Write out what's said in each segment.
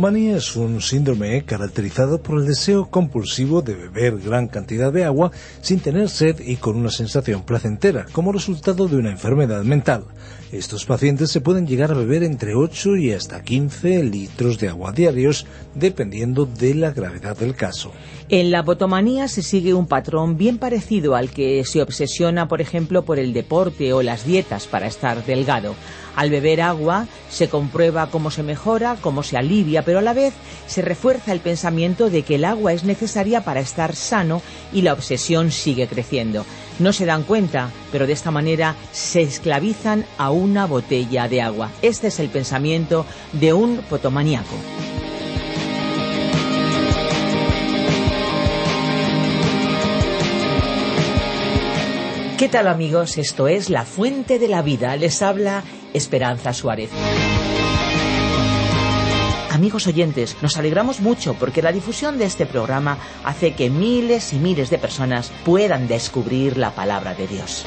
Potomanía es un síndrome caracterizado por el deseo compulsivo de beber gran cantidad de agua sin tener sed y con una sensación placentera, como resultado de una enfermedad mental. Estos pacientes se pueden llegar a beber entre 8 y hasta 15 litros de agua diarios, dependiendo de la gravedad del caso. En la botomanía se sigue un patrón bien parecido al que se obsesiona, por ejemplo, por el deporte o las dietas para estar delgado. Al beber agua se comprueba cómo se mejora, cómo se alivia, pero a la vez se refuerza el pensamiento de que el agua es necesaria para estar sano y la obsesión sigue creciendo. No se dan cuenta, pero de esta manera se esclavizan a una botella de agua. Este es el pensamiento de un potomaníaco. ¿Qué tal amigos? Esto es La Fuente de la Vida. Les habla Esperanza Suárez. Amigos oyentes, nos alegramos mucho porque la difusión de este programa hace que miles y miles de personas puedan descubrir la palabra de Dios.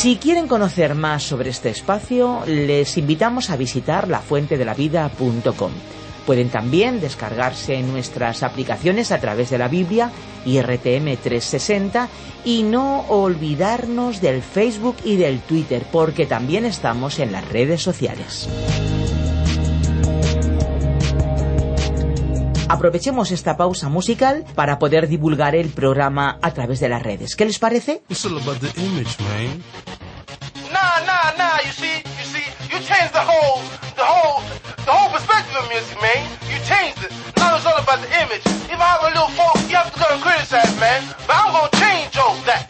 Si quieren conocer más sobre este espacio, les invitamos a visitar lafuentedelavida.com. Pueden también descargarse nuestras aplicaciones a través de la Biblia y RTM 360 y no olvidarnos del Facebook y del Twitter porque también estamos en las redes sociales. Aprovechemos esta pausa musical para poder divulgar el programa a través de las redes. ¿Qué les parece? Nah, nah, nah. You see, you see, you changed the whole, the whole, the whole perspective of music, man. You changed it. Now it's all about the image. If I have a little fault, you have to go and criticize, man. But I'm gonna change all that.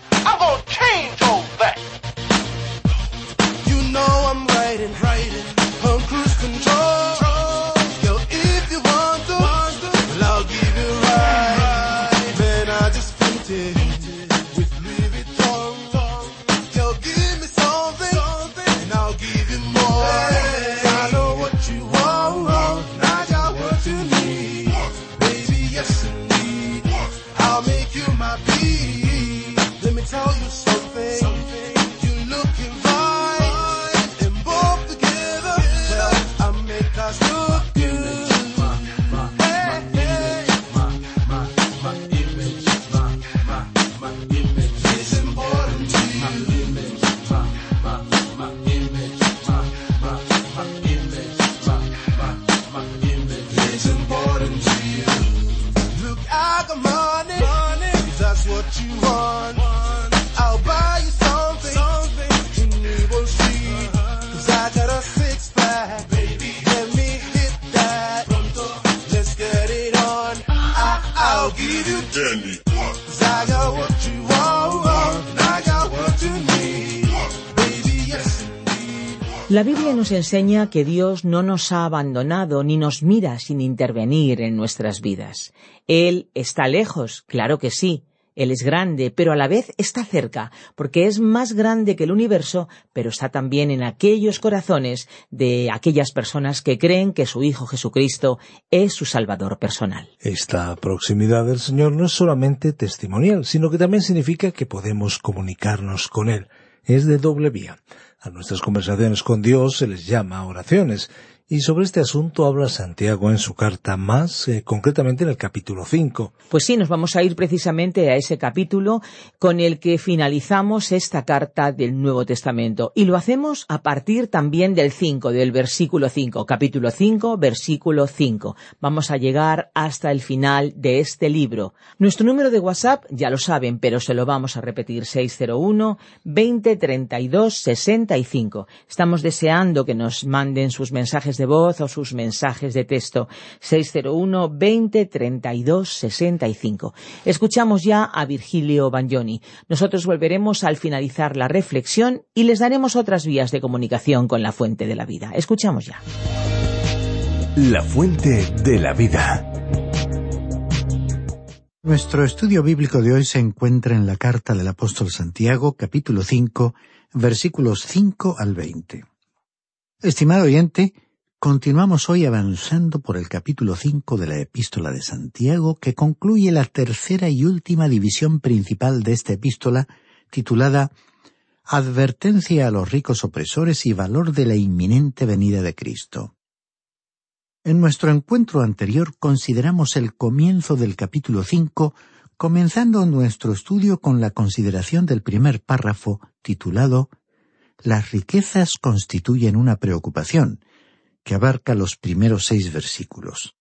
Nos enseña que Dios no nos ha abandonado ni nos mira sin intervenir en nuestras vidas. Él está lejos, claro que sí. Él es grande, pero a la vez está cerca, porque es más grande que el universo, pero está también en aquellos corazones de aquellas personas que creen que su Hijo Jesucristo es su Salvador personal. Esta proximidad del Señor no es solamente testimonial, sino que también significa que podemos comunicarnos con Él. Es de doble vía. A nuestras conversaciones con Dios se les llama oraciones, Y sobre este asunto habla Santiago en su carta más eh, concretamente en el capítulo 5. Pues sí, nos vamos a ir precisamente a ese capítulo con el que finalizamos esta carta del Nuevo Testamento. Y lo hacemos a partir también del 5, del versículo 5, capítulo 5, versículo 5. Vamos a llegar hasta el final de este libro. Nuestro número de WhatsApp ya lo saben, pero se lo vamos a repetir 601 20 32 65. Estamos deseando que nos manden sus mensajes de voz o sus mensajes de texto 601 20 32 65. Escuchamos ya a Virgilio Bagnoni. Nosotros volveremos al finalizar la reflexión y les daremos otras vías de comunicación con la fuente de la vida. Escuchamos ya. La fuente de la vida. Nuestro estudio bíblico de hoy se encuentra en la carta del apóstol Santiago, capítulo 5, versículos 5 al 20. Estimado oyente, Continuamos hoy avanzando por el capítulo 5 de la epístola de Santiago, que concluye la tercera y última división principal de esta epístola, titulada Advertencia a los ricos opresores y valor de la inminente venida de Cristo. En nuestro encuentro anterior consideramos el comienzo del capítulo 5, comenzando nuestro estudio con la consideración del primer párrafo, titulado Las riquezas constituyen una preocupación, que abarca los primeros seis versículos.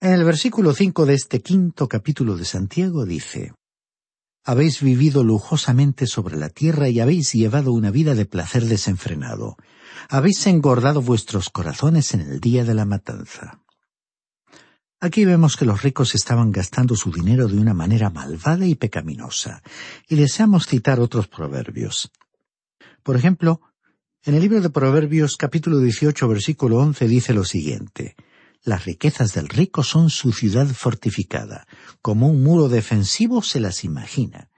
En el versículo cinco de este quinto capítulo de Santiago dice Habéis vivido lujosamente sobre la tierra y habéis llevado una vida de placer desenfrenado. Habéis engordado vuestros corazones en el día de la matanza. Aquí vemos que los ricos estaban gastando su dinero de una manera malvada y pecaminosa, y deseamos citar otros proverbios. Por ejemplo, en el libro de Proverbios capítulo 18 versículo 11 dice lo siguiente, Las riquezas del rico son su ciudad fortificada, como un muro defensivo se las imagina.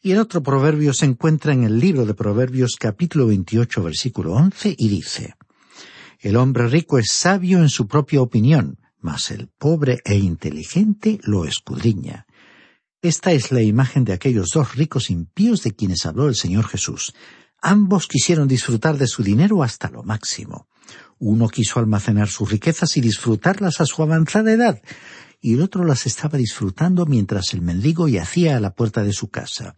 Y el otro proverbio se encuentra en el libro de Proverbios capítulo 28 versículo 11 y dice, El hombre rico es sabio en su propia opinión, mas el pobre e inteligente lo escudriña. Esta es la imagen de aquellos dos ricos impíos de quienes habló el Señor Jesús. Ambos quisieron disfrutar de su dinero hasta lo máximo. Uno quiso almacenar sus riquezas y disfrutarlas a su avanzada edad, y el otro las estaba disfrutando mientras el mendigo yacía a la puerta de su casa.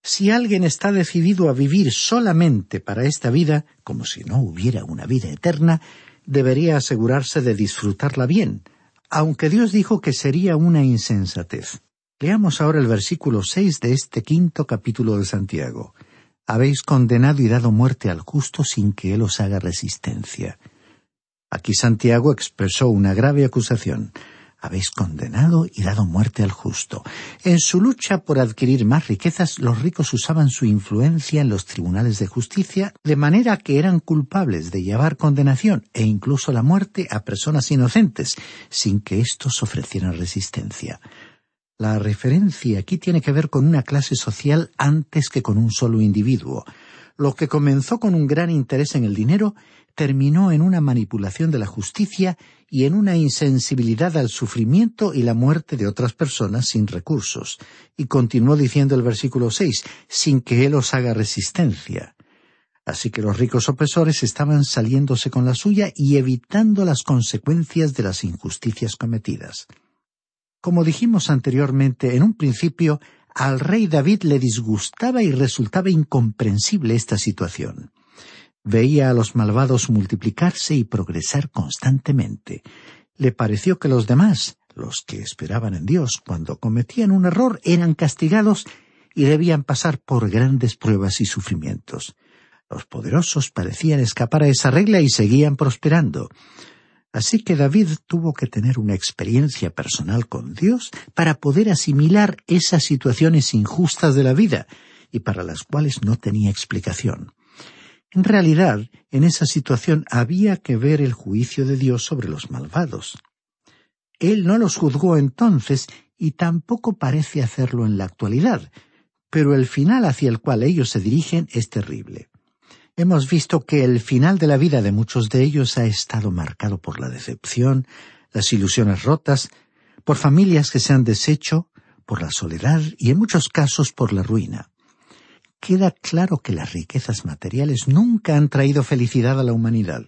Si alguien está decidido a vivir solamente para esta vida, como si no hubiera una vida eterna, debería asegurarse de disfrutarla bien, aunque Dios dijo que sería una insensatez. Leamos ahora el versículo seis de este quinto capítulo de Santiago habéis condenado y dado muerte al justo sin que él os haga resistencia. Aquí Santiago expresó una grave acusación. Habéis condenado y dado muerte al justo. En su lucha por adquirir más riquezas, los ricos usaban su influencia en los tribunales de justicia, de manera que eran culpables de llevar condenación e incluso la muerte a personas inocentes, sin que éstos ofrecieran resistencia. La referencia aquí tiene que ver con una clase social antes que con un solo individuo. Lo que comenzó con un gran interés en el dinero terminó en una manipulación de la justicia y en una insensibilidad al sufrimiento y la muerte de otras personas sin recursos. Y continuó diciendo el versículo seis, sin que él os haga resistencia. Así que los ricos opresores estaban saliéndose con la suya y evitando las consecuencias de las injusticias cometidas. Como dijimos anteriormente, en un principio, al rey David le disgustaba y resultaba incomprensible esta situación. Veía a los malvados multiplicarse y progresar constantemente. Le pareció que los demás, los que esperaban en Dios, cuando cometían un error, eran castigados y debían pasar por grandes pruebas y sufrimientos. Los poderosos parecían escapar a esa regla y seguían prosperando. Así que David tuvo que tener una experiencia personal con Dios para poder asimilar esas situaciones injustas de la vida y para las cuales no tenía explicación. En realidad, en esa situación había que ver el juicio de Dios sobre los malvados. Él no los juzgó entonces y tampoco parece hacerlo en la actualidad, pero el final hacia el cual ellos se dirigen es terrible hemos visto que el final de la vida de muchos de ellos ha estado marcado por la decepción, las ilusiones rotas, por familias que se han deshecho, por la soledad y en muchos casos por la ruina. Queda claro que las riquezas materiales nunca han traído felicidad a la humanidad.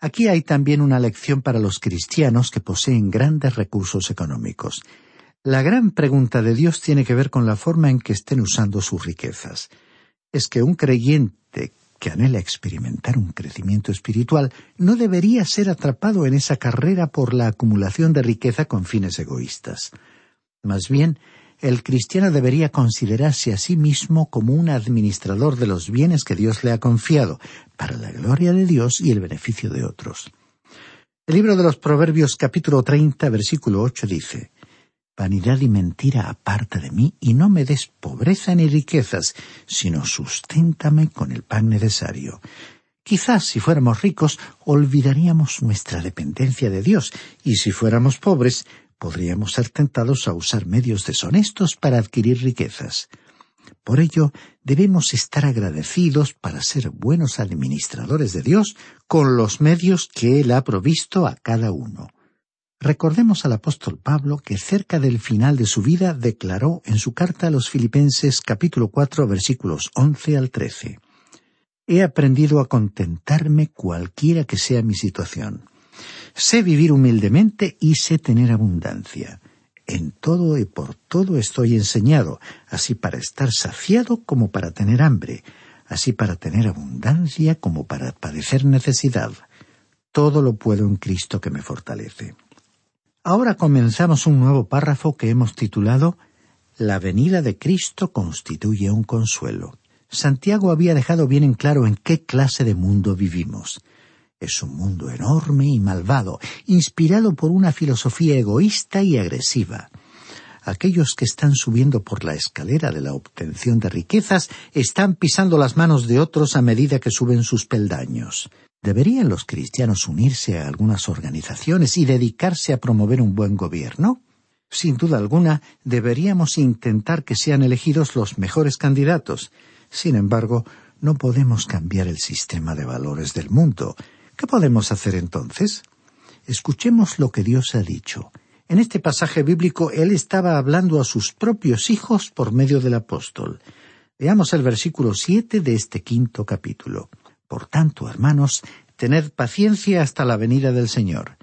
Aquí hay también una lección para los cristianos que poseen grandes recursos económicos. La gran pregunta de Dios tiene que ver con la forma en que estén usando sus riquezas. Es que un creyente que anhela experimentar un crecimiento espiritual no debería ser atrapado en esa carrera por la acumulación de riqueza con fines egoístas. Más bien, el cristiano debería considerarse a sí mismo como un administrador de los bienes que Dios le ha confiado, para la gloria de Dios y el beneficio de otros. El libro de los Proverbios capítulo 30 versículo 8 dice, Vanidad y mentira aparta de mí y no me des pobreza ni riquezas, sino susténtame con el pan necesario. Quizás si fuéramos ricos olvidaríamos nuestra dependencia de Dios y si fuéramos pobres podríamos ser tentados a usar medios deshonestos para adquirir riquezas. Por ello, debemos estar agradecidos para ser buenos administradores de Dios con los medios que Él ha provisto a cada uno. Recordemos al apóstol Pablo que cerca del final de su vida declaró en su carta a los Filipenses capítulo 4 versículos 11 al 13. He aprendido a contentarme cualquiera que sea mi situación Sé vivir humildemente y sé tener abundancia. En todo y por todo estoy enseñado, así para estar saciado como para tener hambre, así para tener abundancia como para padecer necesidad. Todo lo puedo en Cristo que me fortalece. Ahora comenzamos un nuevo párrafo que hemos titulado La venida de Cristo constituye un consuelo. Santiago había dejado bien en claro en qué clase de mundo vivimos. Es un mundo enorme y malvado, inspirado por una filosofía egoísta y agresiva. Aquellos que están subiendo por la escalera de la obtención de riquezas están pisando las manos de otros a medida que suben sus peldaños. ¿Deberían los cristianos unirse a algunas organizaciones y dedicarse a promover un buen gobierno? Sin duda alguna, deberíamos intentar que sean elegidos los mejores candidatos. Sin embargo, no podemos cambiar el sistema de valores del mundo, ¿Qué podemos hacer entonces? Escuchemos lo que Dios ha dicho. En este pasaje bíblico Él estaba hablando a sus propios hijos por medio del apóstol. Veamos el versículo siete de este quinto capítulo. Por tanto, hermanos, tened paciencia hasta la venida del Señor.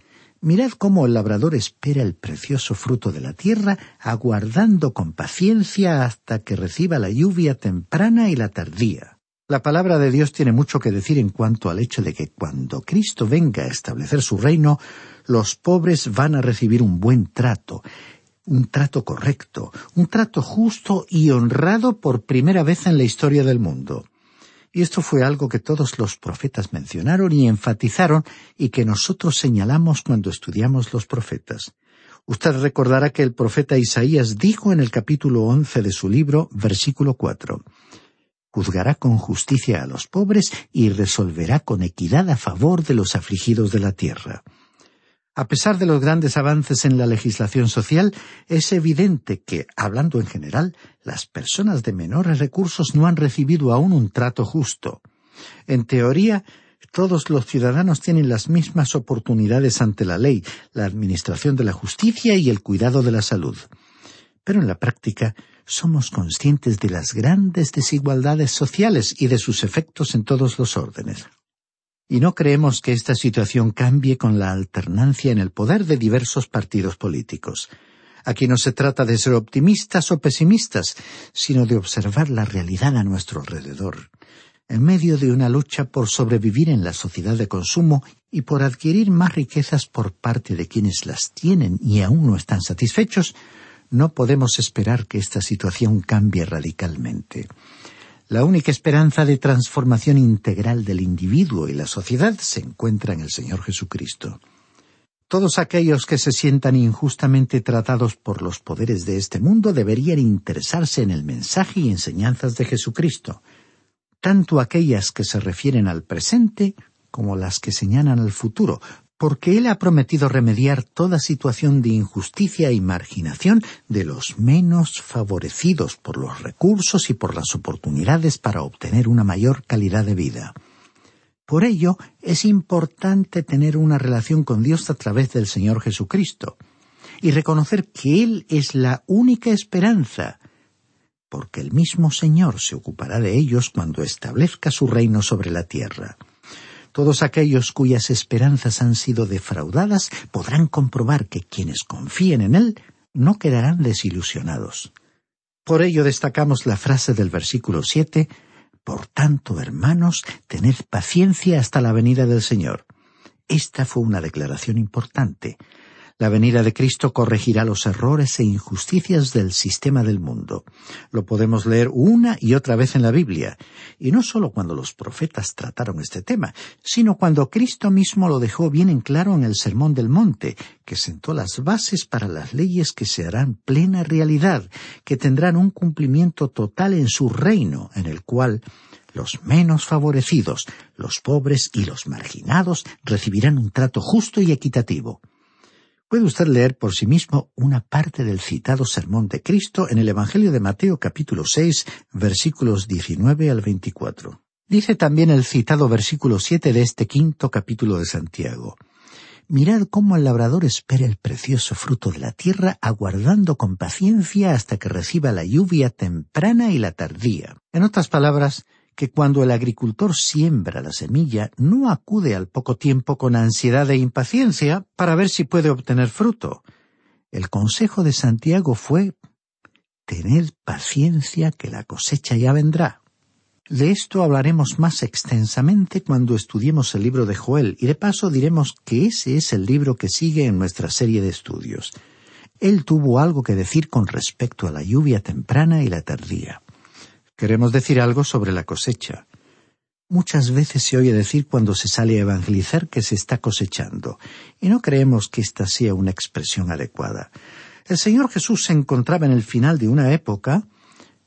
Mirad cómo el labrador espera el precioso fruto de la tierra, aguardando con paciencia hasta que reciba la lluvia temprana y la tardía. La palabra de Dios tiene mucho que decir en cuanto al hecho de que cuando Cristo venga a establecer su reino, los pobres van a recibir un buen trato, un trato correcto, un trato justo y honrado por primera vez en la historia del mundo. Y esto fue algo que todos los profetas mencionaron y enfatizaron y que nosotros señalamos cuando estudiamos los profetas. Usted recordará que el profeta Isaías dijo en el capítulo once de su libro, versículo cuatro, juzgará con justicia a los pobres y resolverá con equidad a favor de los afligidos de la tierra. A pesar de los grandes avances en la legislación social, es evidente que, hablando en general, las personas de menores recursos no han recibido aún un trato justo. En teoría, todos los ciudadanos tienen las mismas oportunidades ante la ley, la administración de la justicia y el cuidado de la salud. Pero en la práctica, somos conscientes de las grandes desigualdades sociales y de sus efectos en todos los órdenes. Y no creemos que esta situación cambie con la alternancia en el poder de diversos partidos políticos. Aquí no se trata de ser optimistas o pesimistas, sino de observar la realidad a nuestro alrededor. En medio de una lucha por sobrevivir en la sociedad de consumo y por adquirir más riquezas por parte de quienes las tienen y aún no están satisfechos, no podemos esperar que esta situación cambie radicalmente. La única esperanza de transformación integral del individuo y la sociedad se encuentra en el Señor Jesucristo. Todos aquellos que se sientan injustamente tratados por los poderes de este mundo deberían interesarse en el mensaje y enseñanzas de Jesucristo, tanto aquellas que se refieren al presente como las que señalan al futuro, porque Él ha prometido remediar toda situación de injusticia y marginación de los menos favorecidos por los recursos y por las oportunidades para obtener una mayor calidad de vida. Por ello, es importante tener una relación con Dios a través del Señor Jesucristo y reconocer que Él es la única esperanza, porque el mismo Señor se ocupará de ellos cuando establezca su reino sobre la tierra. Todos aquellos cuyas esperanzas han sido defraudadas podrán comprobar que quienes confíen en Él no quedarán desilusionados. Por ello destacamos la frase del versículo siete Por tanto, hermanos, tened paciencia hasta la venida del Señor. Esta fue una declaración importante. La venida de Cristo corregirá los errores e injusticias del sistema del mundo. Lo podemos leer una y otra vez en la Biblia, y no solo cuando los profetas trataron este tema, sino cuando Cristo mismo lo dejó bien en claro en el Sermón del Monte, que sentó las bases para las leyes que se harán plena realidad, que tendrán un cumplimiento total en su reino, en el cual los menos favorecidos, los pobres y los marginados recibirán un trato justo y equitativo. Puede usted leer por sí mismo una parte del citado Sermón de Cristo en el Evangelio de Mateo capítulo 6 versículos 19 al 24. Dice también el citado versículo 7 de este quinto capítulo de Santiago. Mirad cómo el labrador espera el precioso fruto de la tierra, aguardando con paciencia hasta que reciba la lluvia temprana y la tardía. En otras palabras, que cuando el agricultor siembra la semilla no acude al poco tiempo con ansiedad e impaciencia para ver si puede obtener fruto. El consejo de Santiago fue Tened paciencia que la cosecha ya vendrá. De esto hablaremos más extensamente cuando estudiemos el libro de Joel y de paso diremos que ese es el libro que sigue en nuestra serie de estudios. Él tuvo algo que decir con respecto a la lluvia temprana y la tardía. Queremos decir algo sobre la cosecha. Muchas veces se oye decir cuando se sale a evangelizar que se está cosechando, y no creemos que esta sea una expresión adecuada. El Señor Jesús se encontraba en el final de una época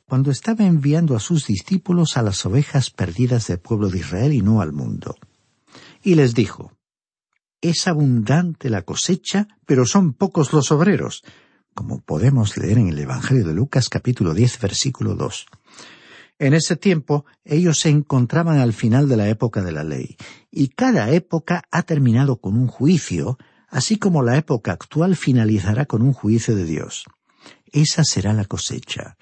cuando estaba enviando a sus discípulos a las ovejas perdidas del pueblo de Israel y no al mundo. Y les dijo, Es abundante la cosecha, pero son pocos los obreros, como podemos leer en el Evangelio de Lucas capítulo 10 versículo 2. En ese tiempo ellos se encontraban al final de la época de la ley, y cada época ha terminado con un juicio, así como la época actual finalizará con un juicio de Dios. Esa será la cosecha.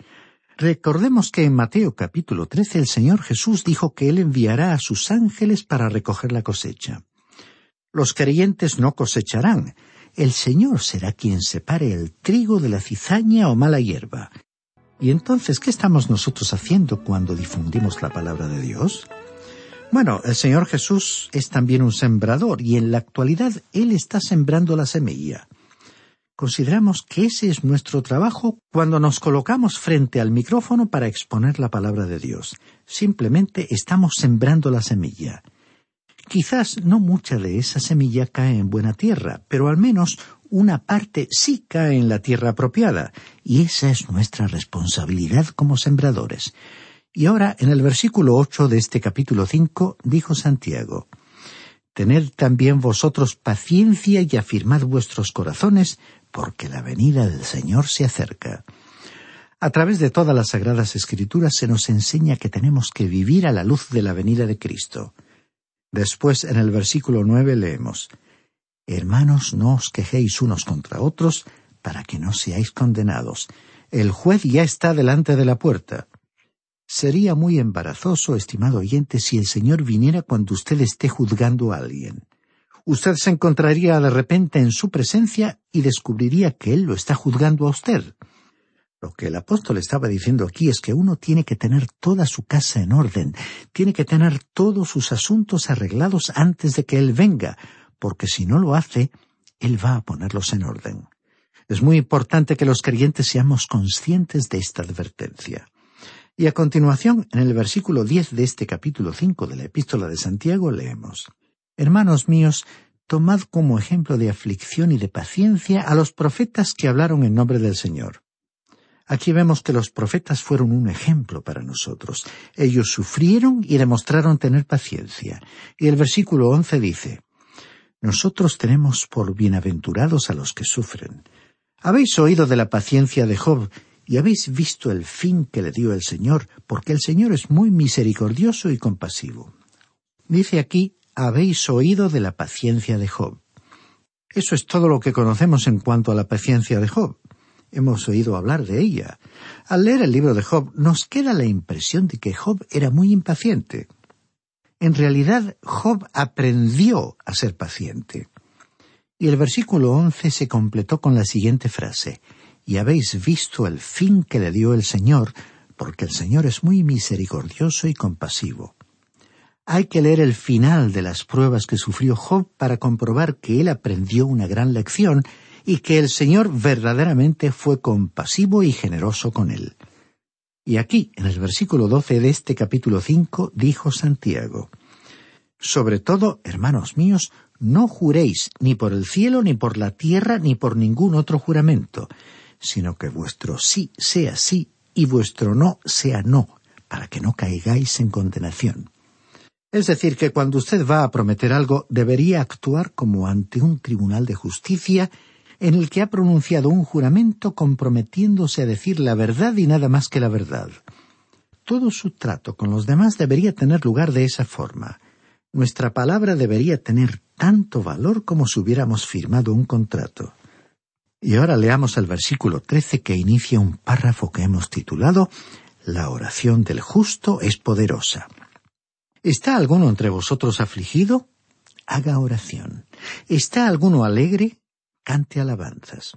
Recordemos que en Mateo capítulo 13 el Señor Jesús dijo que Él enviará a sus ángeles para recoger la cosecha. Los creyentes no cosecharán. El Señor será quien separe el trigo de la cizaña o mala hierba. ¿Y entonces qué estamos nosotros haciendo cuando difundimos la palabra de Dios? Bueno, el Señor Jesús es también un sembrador y en la actualidad Él está sembrando la semilla. Consideramos que ese es nuestro trabajo cuando nos colocamos frente al micrófono para exponer la palabra de Dios. Simplemente estamos sembrando la semilla. Quizás no mucha de esa semilla cae en buena tierra, pero al menos una parte sí cae en la tierra apropiada, y esa es nuestra responsabilidad como sembradores. Y ahora, en el versículo ocho de este capítulo cinco, dijo Santiago Tened también vosotros paciencia y afirmad vuestros corazones, porque la venida del Señor se acerca. A través de todas las sagradas escrituras se nos enseña que tenemos que vivir a la luz de la venida de Cristo. Después, en el versículo nueve leemos Hermanos, no os quejéis unos contra otros, para que no seáis condenados. El juez ya está delante de la puerta. Sería muy embarazoso, estimado oyente, si el Señor viniera cuando usted esté juzgando a alguien. Usted se encontraría de repente en su presencia y descubriría que Él lo está juzgando a usted. Lo que el apóstol estaba diciendo aquí es que uno tiene que tener toda su casa en orden, tiene que tener todos sus asuntos arreglados antes de que Él venga, porque si no lo hace, Él va a ponerlos en orden. Es muy importante que los creyentes seamos conscientes de esta advertencia. Y a continuación, en el versículo diez de este capítulo cinco de la Epístola de Santiago, leemos Hermanos míos, tomad como ejemplo de aflicción y de paciencia a los profetas que hablaron en nombre del Señor. Aquí vemos que los profetas fueron un ejemplo para nosotros. Ellos sufrieron y demostraron tener paciencia. Y el versículo once dice nosotros tenemos por bienaventurados a los que sufren. Habéis oído de la paciencia de Job y habéis visto el fin que le dio el Señor, porque el Señor es muy misericordioso y compasivo. Dice aquí, habéis oído de la paciencia de Job. Eso es todo lo que conocemos en cuanto a la paciencia de Job. Hemos oído hablar de ella. Al leer el libro de Job nos queda la impresión de que Job era muy impaciente. En realidad, Job aprendió a ser paciente. Y el versículo once se completó con la siguiente frase Y habéis visto el fin que le dio el Señor, porque el Señor es muy misericordioso y compasivo. Hay que leer el final de las pruebas que sufrió Job para comprobar que él aprendió una gran lección y que el Señor verdaderamente fue compasivo y generoso con él. Y aquí, en el versículo doce de este capítulo cinco, dijo Santiago Sobre todo, hermanos míos, no juréis ni por el cielo, ni por la tierra, ni por ningún otro juramento, sino que vuestro sí sea sí y vuestro no sea no, para que no caigáis en condenación. Es decir, que cuando usted va a prometer algo, debería actuar como ante un tribunal de justicia en el que ha pronunciado un juramento comprometiéndose a decir la verdad y nada más que la verdad. Todo su trato con los demás debería tener lugar de esa forma. Nuestra palabra debería tener tanto valor como si hubiéramos firmado un contrato. Y ahora leamos el versículo trece que inicia un párrafo que hemos titulado La oración del justo es poderosa. ¿Está alguno entre vosotros afligido? Haga oración. ¿Está alguno alegre? Cante alabanzas.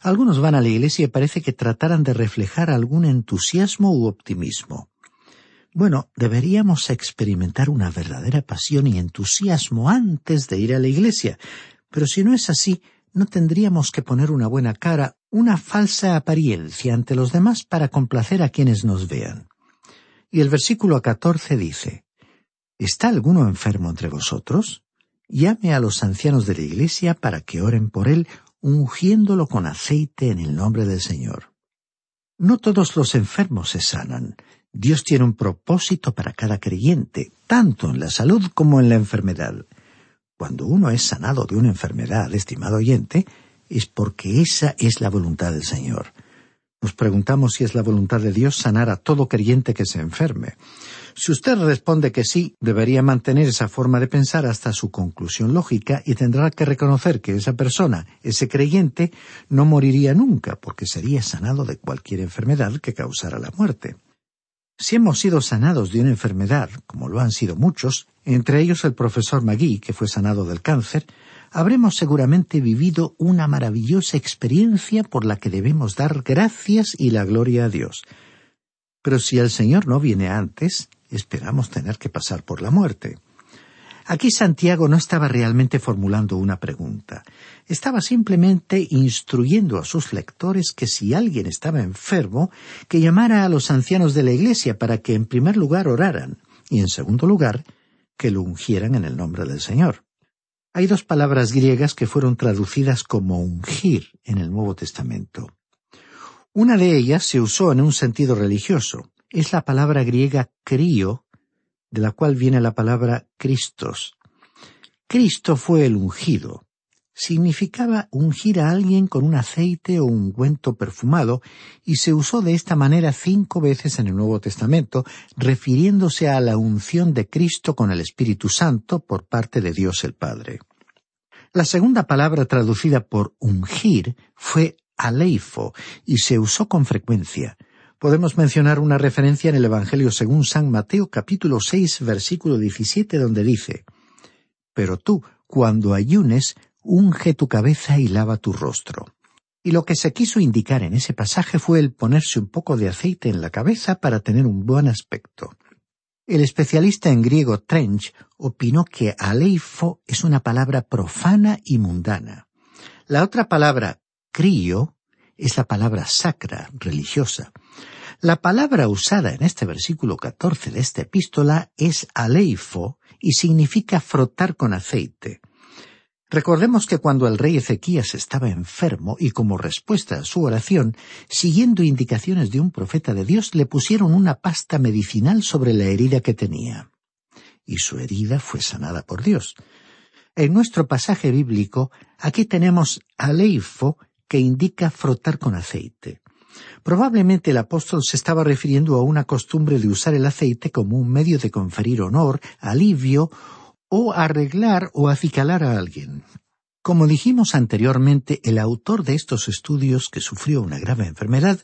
Algunos van a la iglesia y parece que trataran de reflejar algún entusiasmo u optimismo. Bueno, deberíamos experimentar una verdadera pasión y entusiasmo antes de ir a la iglesia, pero si no es así, no tendríamos que poner una buena cara, una falsa apariencia ante los demás para complacer a quienes nos vean. Y el versículo catorce dice, ¿Está alguno enfermo entre vosotros? Llame a los ancianos de la iglesia para que oren por él, ungiéndolo con aceite en el nombre del Señor. No todos los enfermos se sanan. Dios tiene un propósito para cada creyente, tanto en la salud como en la enfermedad. Cuando uno es sanado de una enfermedad, estimado oyente, es porque esa es la voluntad del Señor. Nos preguntamos si es la voluntad de Dios sanar a todo creyente que se enferme. Si usted responde que sí, debería mantener esa forma de pensar hasta su conclusión lógica y tendrá que reconocer que esa persona, ese creyente, no moriría nunca porque sería sanado de cualquier enfermedad que causara la muerte. Si hemos sido sanados de una enfermedad, como lo han sido muchos, entre ellos el profesor Magui, que fue sanado del cáncer, habremos seguramente vivido una maravillosa experiencia por la que debemos dar gracias y la gloria a Dios. Pero si el Señor no viene antes, esperamos tener que pasar por la muerte. Aquí Santiago no estaba realmente formulando una pregunta, estaba simplemente instruyendo a sus lectores que si alguien estaba enfermo, que llamara a los ancianos de la Iglesia para que en primer lugar oraran y en segundo lugar que lo ungieran en el nombre del Señor. Hay dos palabras griegas que fueron traducidas como ungir en el Nuevo Testamento. Una de ellas se usó en un sentido religioso. Es la palabra griega crío, de la cual viene la palabra Cristos. Cristo fue el ungido. Significaba ungir a alguien con un aceite o ungüento perfumado y se usó de esta manera cinco veces en el Nuevo Testamento, refiriéndose a la unción de Cristo con el Espíritu Santo por parte de Dios el Padre. La segunda palabra traducida por ungir fue aleifo y se usó con frecuencia. Podemos mencionar una referencia en el Evangelio según San Mateo capítulo seis versículo diecisiete donde dice Pero tú, cuando ayunes, unge tu cabeza y lava tu rostro. Y lo que se quiso indicar en ese pasaje fue el ponerse un poco de aceite en la cabeza para tener un buen aspecto. El especialista en griego Trench opinó que aleifo es una palabra profana y mundana. La otra palabra, crío, es la palabra sacra, religiosa. La palabra usada en este versículo 14 de esta epístola es aleifo y significa frotar con aceite. Recordemos que cuando el rey Ezequías estaba enfermo y como respuesta a su oración, siguiendo indicaciones de un profeta de Dios, le pusieron una pasta medicinal sobre la herida que tenía. Y su herida fue sanada por Dios. En nuestro pasaje bíblico, aquí tenemos aleifo que indica frotar con aceite. Probablemente el apóstol se estaba refiriendo a una costumbre de usar el aceite como un medio de conferir honor, alivio o arreglar o acicalar a alguien. Como dijimos anteriormente, el autor de estos estudios, que sufrió una grave enfermedad,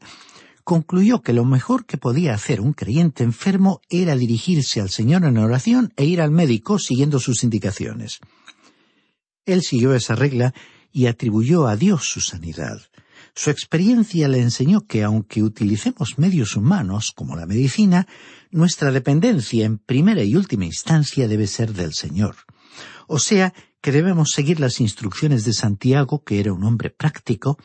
concluyó que lo mejor que podía hacer un creyente enfermo era dirigirse al Señor en oración e ir al médico siguiendo sus indicaciones. Él siguió esa regla y atribuyó a Dios su sanidad. Su experiencia le enseñó que aunque utilicemos medios humanos, como la medicina, nuestra dependencia en primera y última instancia debe ser del Señor. O sea, que debemos seguir las instrucciones de Santiago, que era un hombre práctico,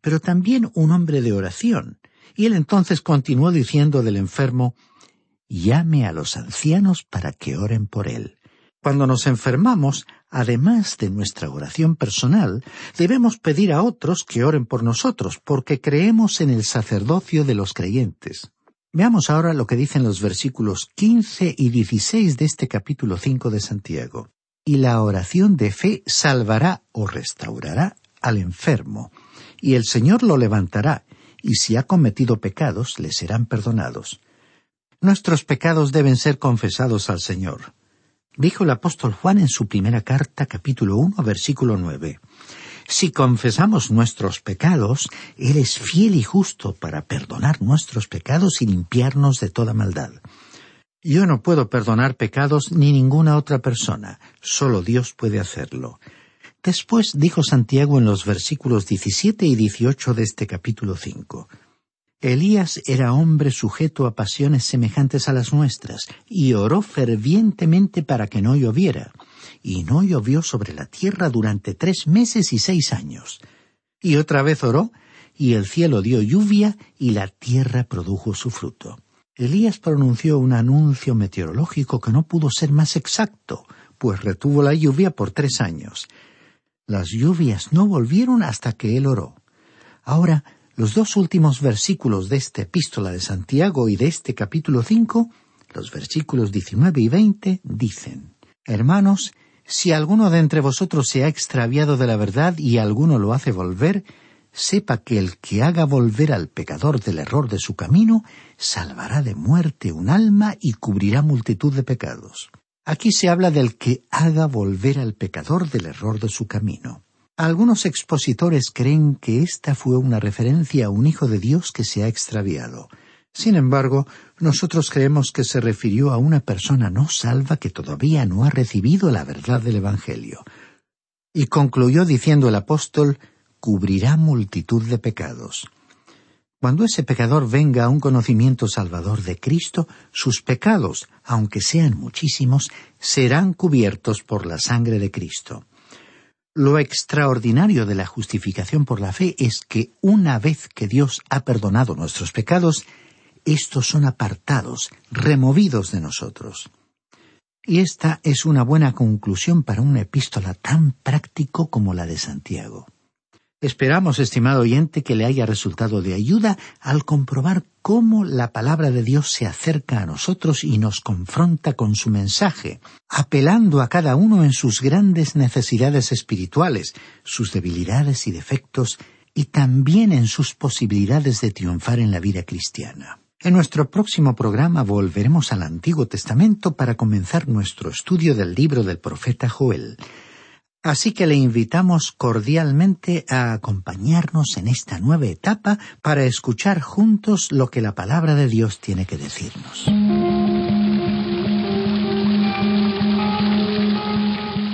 pero también un hombre de oración, y él entonces continuó diciendo del enfermo, llame a los ancianos para que oren por él. Cuando nos enfermamos, además de nuestra oración personal, debemos pedir a otros que oren por nosotros, porque creemos en el sacerdocio de los creyentes. Veamos ahora lo que dicen los versículos quince y dieciséis de este capítulo cinco de Santiago. Y la oración de fe salvará o restaurará al enfermo, y el Señor lo levantará, y si ha cometido pecados, le serán perdonados. Nuestros pecados deben ser confesados al Señor. Dijo el apóstol Juan en su primera carta, capítulo uno, versículo nueve. Si confesamos nuestros pecados, Él es fiel y justo para perdonar nuestros pecados y limpiarnos de toda maldad. Yo no puedo perdonar pecados ni ninguna otra persona, solo Dios puede hacerlo. Después dijo Santiago en los versículos 17 y 18 de este capítulo 5. Elías era hombre sujeto a pasiones semejantes a las nuestras, y oró fervientemente para que no lloviera, y no llovió sobre la tierra durante tres meses y seis años. Y otra vez oró, y el cielo dio lluvia, y la tierra produjo su fruto. Elías pronunció un anuncio meteorológico que no pudo ser más exacto, pues retuvo la lluvia por tres años. Las lluvias no volvieron hasta que él oró. Ahora, los dos últimos versículos de esta epístola de Santiago y de este capítulo cinco, los versículos diecinueve y veinte, dicen Hermanos, si alguno de entre vosotros se ha extraviado de la verdad y alguno lo hace volver, sepa que el que haga volver al pecador del error de su camino, salvará de muerte un alma y cubrirá multitud de pecados. Aquí se habla del que haga volver al pecador del error de su camino. Algunos expositores creen que esta fue una referencia a un hijo de Dios que se ha extraviado. Sin embargo, nosotros creemos que se refirió a una persona no salva que todavía no ha recibido la verdad del Evangelio. Y concluyó diciendo el apóstol, cubrirá multitud de pecados. Cuando ese pecador venga a un conocimiento salvador de Cristo, sus pecados, aunque sean muchísimos, serán cubiertos por la sangre de Cristo. Lo extraordinario de la justificación por la fe es que una vez que Dios ha perdonado nuestros pecados, estos son apartados, removidos de nosotros. Y esta es una buena conclusión para una epístola tan práctico como la de Santiago. Esperamos, estimado oyente, que le haya resultado de ayuda al comprobar cómo la palabra de Dios se acerca a nosotros y nos confronta con su mensaje, apelando a cada uno en sus grandes necesidades espirituales, sus debilidades y defectos, y también en sus posibilidades de triunfar en la vida cristiana. En nuestro próximo programa volveremos al Antiguo Testamento para comenzar nuestro estudio del libro del profeta Joel. Así que le invitamos cordialmente a acompañarnos en esta nueva etapa para escuchar juntos lo que la palabra de Dios tiene que decirnos.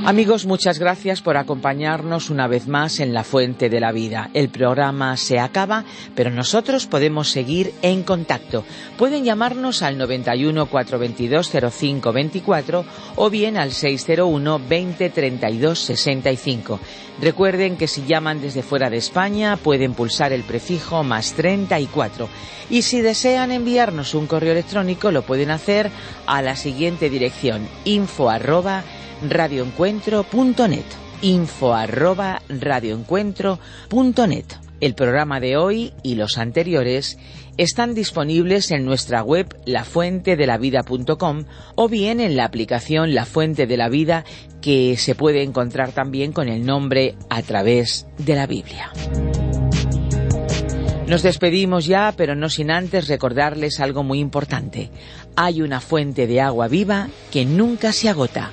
Amigos, muchas gracias por acompañarnos una vez más en La Fuente de la Vida. El programa se acaba, pero nosotros podemos seguir en contacto. Pueden llamarnos al 91 422 0524 o bien al 601 20 32 65. Recuerden que si llaman desde fuera de España pueden pulsar el prefijo más 34. Y si desean enviarnos un correo electrónico lo pueden hacer a la siguiente dirección info arroba radioencuentro.net. Info arroba radioencuentro.net. El programa de hoy y los anteriores están disponibles en nuestra web lafuentedelavida.com o bien en la aplicación La Fuente de la Vida que se puede encontrar también con el nombre a través de la Biblia. Nos despedimos ya, pero no sin antes recordarles algo muy importante. Hay una fuente de agua viva que nunca se agota